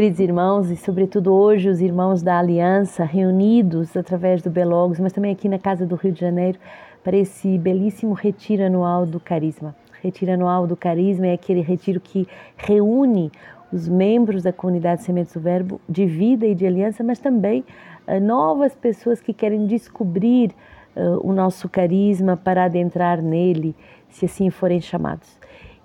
Queridos irmãos, e sobretudo hoje os irmãos da Aliança reunidos através do Belogos, mas também aqui na Casa do Rio de Janeiro, para esse belíssimo retiro anual do Carisma. Retiro anual do Carisma é aquele retiro que reúne os membros da comunidade Sementes do Verbo de vida e de aliança, mas também uh, novas pessoas que querem descobrir uh, o nosso carisma para adentrar nele, se assim forem chamados.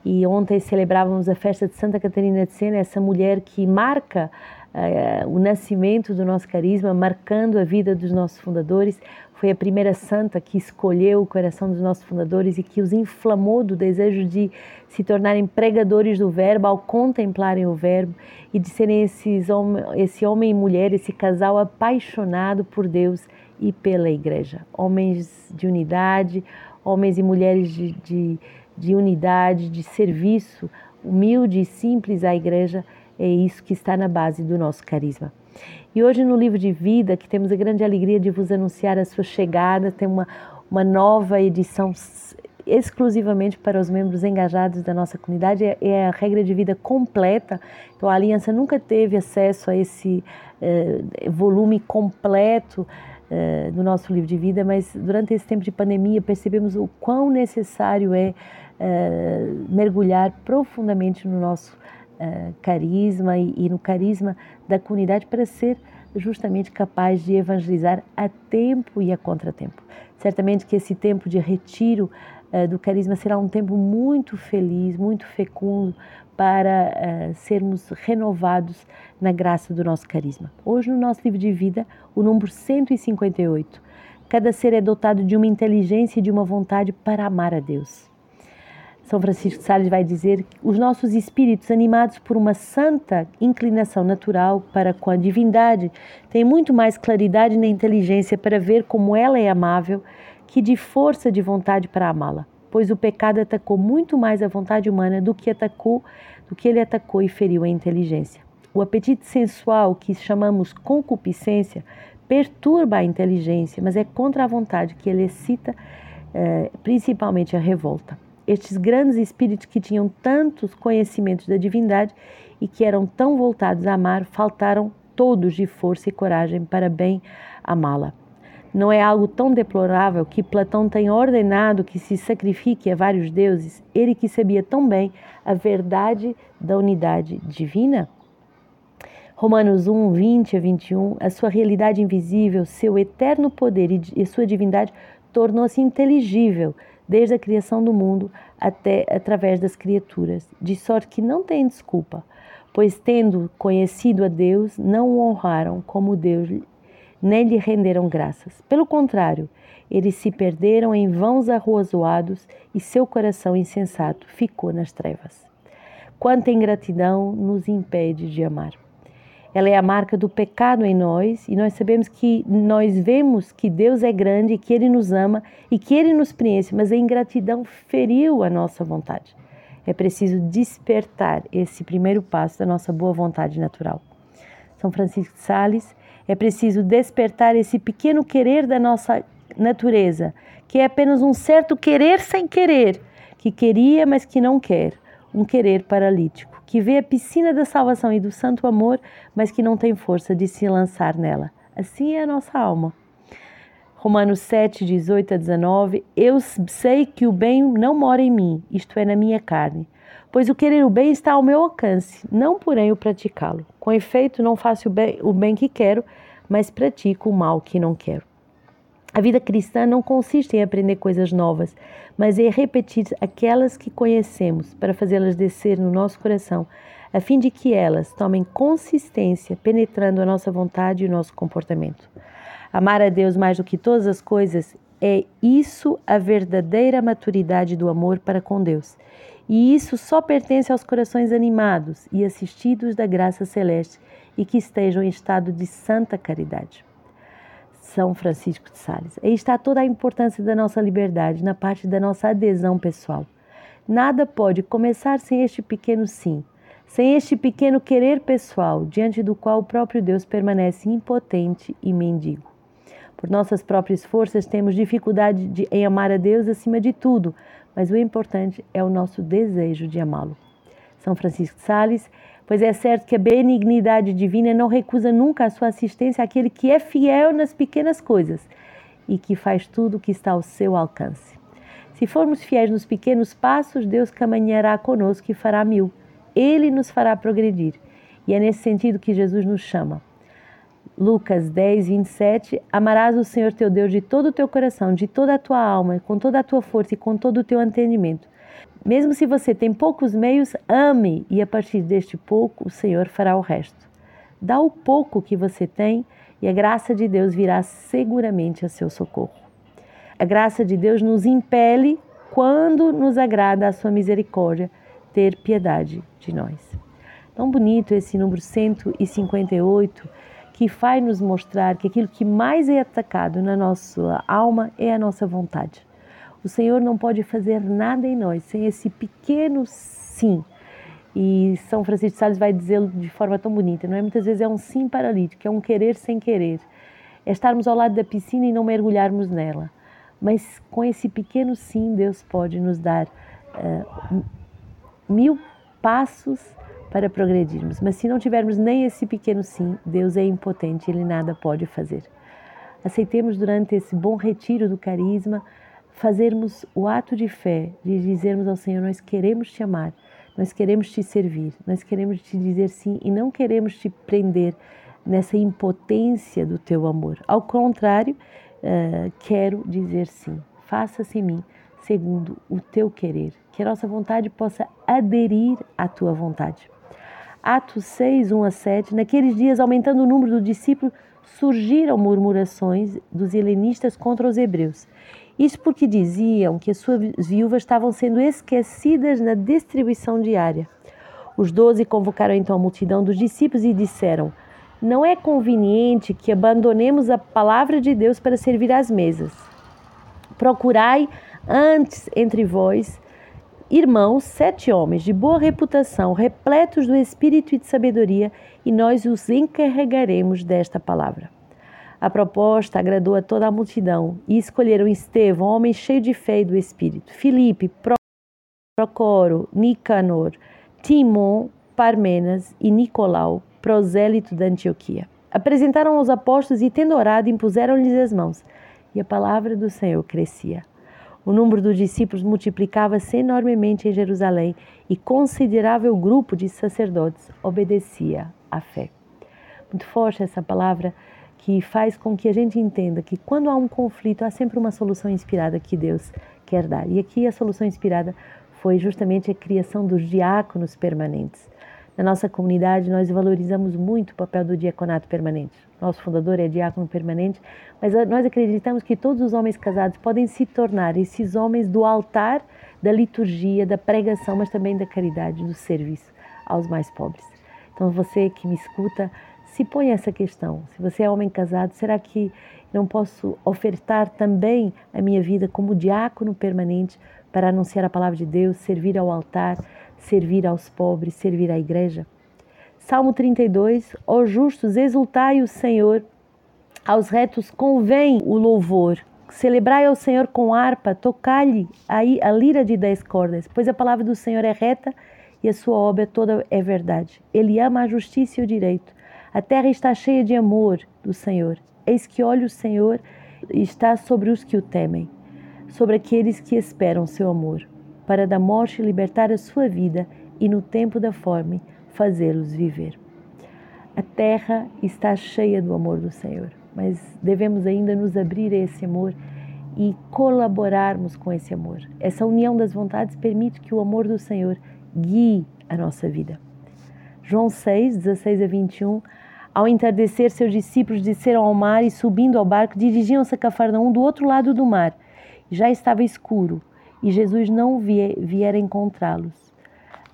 E ontem celebrávamos a festa de Santa Catarina de Sena, essa mulher que marca uh, o nascimento do nosso carisma, marcando a vida dos nossos fundadores. Foi a primeira santa que escolheu o coração dos nossos fundadores e que os inflamou do desejo de se tornarem pregadores do Verbo ao contemplarem o Verbo e de serem esses esse homem e mulher, esse casal apaixonado por Deus e pela Igreja. Homens de unidade, homens e mulheres de, de de unidade, de serviço humilde e simples à igreja, é isso que está na base do nosso carisma. E hoje no livro de vida, que temos a grande alegria de vos anunciar a sua chegada, tem uma, uma nova edição exclusivamente para os membros engajados da nossa comunidade, é, é a regra de vida completa. Então a Aliança nunca teve acesso a esse eh, volume completo eh, do nosso livro de vida, mas durante esse tempo de pandemia percebemos o quão necessário é eh, mergulhar profundamente no nosso uh, carisma e, e, no carisma da comunidade para ser justamente capaz de evangelizar a tempo e a contratempo. Certamente que esse tempo de retiro uh, do carisma será um tempo muito feliz, muito fecundo para sermos renovados na graça do nosso carisma. Hoje, no nosso livro de vida, o número 158. Cada ser é dotado de uma inteligência e de uma vontade para amar a Deus. São Francisco de Sales vai dizer que os nossos espíritos, animados por uma santa inclinação natural para com a divindade, têm muito mais claridade na inteligência para ver como ela é amável que de força de vontade para amá-la, pois o pecado atacou muito mais a vontade humana do que atacou, do que ele atacou e feriu a inteligência. O apetite sensual, que chamamos concupiscência, perturba a inteligência, mas é contra a vontade que ele excita eh, principalmente a revolta estes grandes espíritos que tinham tantos conhecimentos da divindade e que eram tão voltados a amar, faltaram todos de força e coragem para bem amá-la. Não é algo tão deplorável que Platão tenha ordenado que se sacrifique a vários deuses, ele que sabia tão bem a verdade da unidade divina? Romanos 1, 20 a 21, a sua realidade invisível, seu eterno poder e sua divindade tornou-se inteligível desde a criação do mundo até através das criaturas, de sorte que não têm desculpa, pois tendo conhecido a Deus, não o honraram como Deus, nem lhe renderam graças. Pelo contrário, eles se perderam em vãos arruazoados e seu coração insensato ficou nas trevas. Quanta ingratidão nos impede de amar. Ela é a marca do pecado em nós e nós sabemos que nós vemos que Deus é grande, que Ele nos ama e que Ele nos preenche, mas a ingratidão feriu a nossa vontade. É preciso despertar esse primeiro passo da nossa boa vontade natural. São Francisco de Sales, é preciso despertar esse pequeno querer da nossa natureza, que é apenas um certo querer sem querer, que queria, mas que não quer, um querer paralítico que vê a piscina da salvação e do santo amor, mas que não tem força de se lançar nela. Assim é a nossa alma. Romanos 7, 18 a 19: Eu sei que o bem não mora em mim, isto é, na minha carne. Pois o querer o bem está ao meu alcance, não porém o praticá-lo. Com efeito, não faço o bem, o bem que quero, mas pratico o mal que não quero. A vida cristã não consiste em aprender coisas novas, mas em repetir aquelas que conhecemos para fazê-las descer no nosso coração, a fim de que elas tomem consistência, penetrando a nossa vontade e o nosso comportamento. Amar a Deus mais do que todas as coisas é isso a verdadeira maturidade do amor para com Deus. E isso só pertence aos corações animados e assistidos da graça celeste e que estejam em estado de santa caridade. São Francisco de Sales. Aí está toda a importância da nossa liberdade na parte da nossa adesão pessoal. Nada pode começar sem este pequeno sim, sem este pequeno querer pessoal, diante do qual o próprio Deus permanece impotente e mendigo. Por nossas próprias forças temos dificuldade de, em amar a Deus acima de tudo, mas o importante é o nosso desejo de amá-lo. São Francisco de Sales pois é certo que a benignidade divina não recusa nunca a sua assistência àquele que é fiel nas pequenas coisas e que faz tudo o que está ao seu alcance. Se formos fiéis nos pequenos passos, Deus caminhará conosco e fará mil. Ele nos fará progredir. E é nesse sentido que Jesus nos chama. Lucas 10, 27, amarás o Senhor teu Deus de todo o teu coração, de toda a tua alma, com toda a tua força e com todo o teu entendimento. Mesmo se você tem poucos meios, ame, e a partir deste pouco o Senhor fará o resto. Dá o pouco que você tem e a graça de Deus virá seguramente a seu socorro. A graça de Deus nos impele, quando nos agrada a sua misericórdia, ter piedade de nós. Tão bonito esse número 158 que faz nos mostrar que aquilo que mais é atacado na nossa alma é a nossa vontade. O Senhor não pode fazer nada em nós sem esse pequeno sim. E São Francisco de Sales vai dizê-lo de forma tão bonita, não é? Muitas vezes é um sim paralítico, é um querer sem querer. É estarmos ao lado da piscina e não mergulharmos nela. Mas com esse pequeno sim, Deus pode nos dar uh, mil passos para progredirmos. Mas se não tivermos nem esse pequeno sim, Deus é impotente, Ele nada pode fazer. Aceitemos durante esse bom retiro do carisma fazermos o ato de fé, de dizermos ao Senhor: Nós queremos te amar, nós queremos te servir, nós queremos te dizer sim e não queremos te prender nessa impotência do teu amor. Ao contrário, uh, quero dizer sim. Faça-se em mim segundo o teu querer, que a nossa vontade possa aderir à tua vontade. Atos 6, 1 a 7, naqueles dias, aumentando o número dos discípulos, surgiram murmurações dos helenistas contra os hebreus. Isso porque diziam que as suas viúvas estavam sendo esquecidas na distribuição diária. Os doze convocaram então a multidão dos discípulos e disseram: Não é conveniente que abandonemos a palavra de Deus para servir às mesas. Procurai antes entre vós irmãos, sete homens de boa reputação, repletos do espírito e de sabedoria, e nós os encarregaremos desta palavra. A proposta agradou a toda a multidão e escolheram Estevão, homem cheio de fé e do espírito, Filipe, Procoro, Nicanor, Timon, Parmenas e Nicolau, prosélito da Antioquia. Apresentaram aos apóstolos e, tendo orado, impuseram-lhes as mãos, e a palavra do Senhor crescia. O número dos discípulos multiplicava-se enormemente em Jerusalém e considerável grupo de sacerdotes obedecia à fé. Muito forte essa palavra que faz com que a gente entenda que quando há um conflito há sempre uma solução inspirada que Deus quer dar. E aqui a solução inspirada foi justamente a criação dos diáconos permanentes. Na nossa comunidade, nós valorizamos muito o papel do diaconato permanente. Nosso fundador é diácono permanente, mas nós acreditamos que todos os homens casados podem se tornar esses homens do altar, da liturgia, da pregação, mas também da caridade, do serviço aos mais pobres. Então, você que me escuta, se põe essa questão. Se você é homem casado, será que não posso ofertar também a minha vida como diácono permanente para anunciar a palavra de Deus, servir ao altar? servir aos pobres, servir à igreja. Salmo 32: Ó justos, exultai o Senhor, aos retos convém o louvor. Celebrai ao Senhor com harpa, tocai-lhe a lira de dez cordas, pois a palavra do Senhor é reta e a sua obra toda é verdade. Ele ama a justiça e o direito. A terra está cheia de amor do Senhor. Eis que olha o Senhor e está sobre os que o temem, sobre aqueles que esperam seu amor para da morte libertar a sua vida e no tempo da fome fazê-los viver. A terra está cheia do amor do Senhor, mas devemos ainda nos abrir a esse amor e colaborarmos com esse amor. Essa união das vontades permite que o amor do Senhor guie a nossa vida. João 6, 16 a 21. Ao entardecer, seus discípulos desceram ao mar e, subindo ao barco, dirigiam-se a Cafarnaum do outro lado do mar. Já estava escuro e Jesus não viera encontrá-los.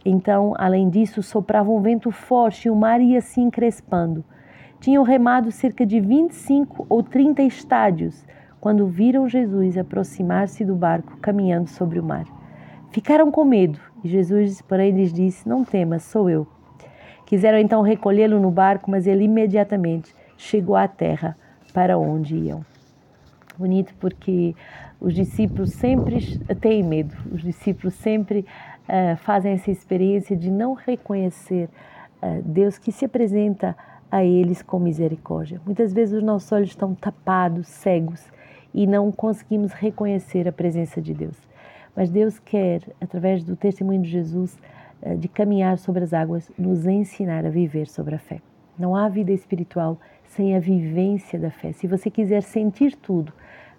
Então, além disso, soprava um vento forte e o mar ia se encrespando. Tinham remado cerca de 25 ou 30 estádios quando viram Jesus aproximar-se do barco caminhando sobre o mar. Ficaram com medo e Jesus, porém, lhes disse: Não temas, sou eu. Quiseram então recolhê-lo no barco, mas ele imediatamente chegou à terra para onde iam. Bonito porque os discípulos sempre têm medo, os discípulos sempre uh, fazem essa experiência de não reconhecer uh, Deus que se apresenta a eles com misericórdia. Muitas vezes os nossos olhos estão tapados, cegos e não conseguimos reconhecer a presença de Deus. Mas Deus quer, através do testemunho de Jesus, de caminhar sobre as águas, nos ensinar a viver sobre a fé. Não há vida espiritual sem a vivência da fé. Se você quiser sentir tudo,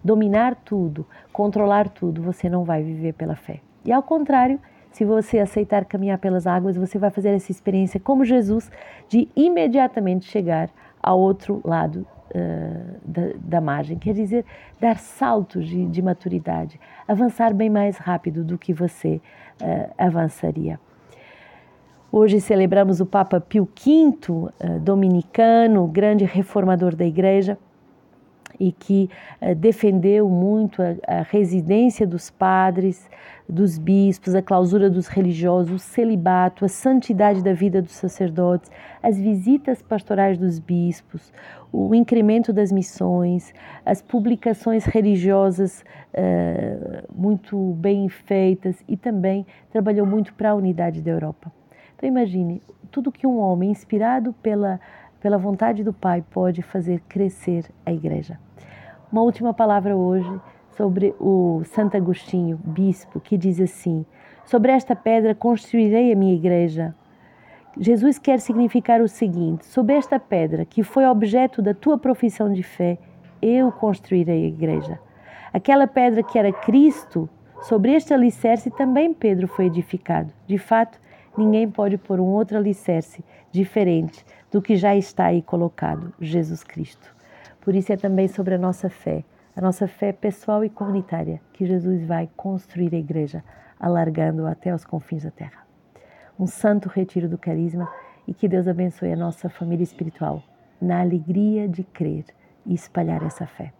dominar tudo, controlar tudo, você não vai viver pela fé. E ao contrário, se você aceitar caminhar pelas águas, você vai fazer essa experiência como Jesus de imediatamente chegar ao outro lado uh, da, da, margem. Quer dizer, dar saltos de, de, maturidade, avançar bem mais rápido do que você uh, avançaria. Hoje celebramos o Papa Pio V, uh, dominicano, grande reformador da Igreja e que uh, defendeu muito a, a, residência dos padres, dos bispos, a clausura dos religiosos, o celibato, a santidade da vida dos sacerdotes, as visitas pastorais dos bispos, o incremento das missões, as publicações religiosas uh, muito bem feitas e também trabalhou muito para a unidade da Europa. Então imagine tudo que um homem inspirado pela pela vontade do Pai pode fazer crescer a igreja. Uma última palavra hoje sobre o Santo Agostinho, bispo, que diz assim: Sobre esta pedra construirei a minha igreja. Jesus quer significar o seguinte: sobre esta pedra, que foi objeto da tua profissão de fé, eu construirei a igreja. Aquela pedra que era Cristo, sobre este alicerce também Pedro foi edificado. De fato, ninguém pode pôr um outro alicerce diferente do que já está aí colocado, Jesus Cristo. Por isso é também sobre a nossa fé, a nossa fé pessoal e comunitária, que Jesus vai construir a igreja, alargando até os confins da terra. Um santo retiro do carisma e que Deus abençoe a nossa família espiritual na alegria de crer e espalhar essa fé.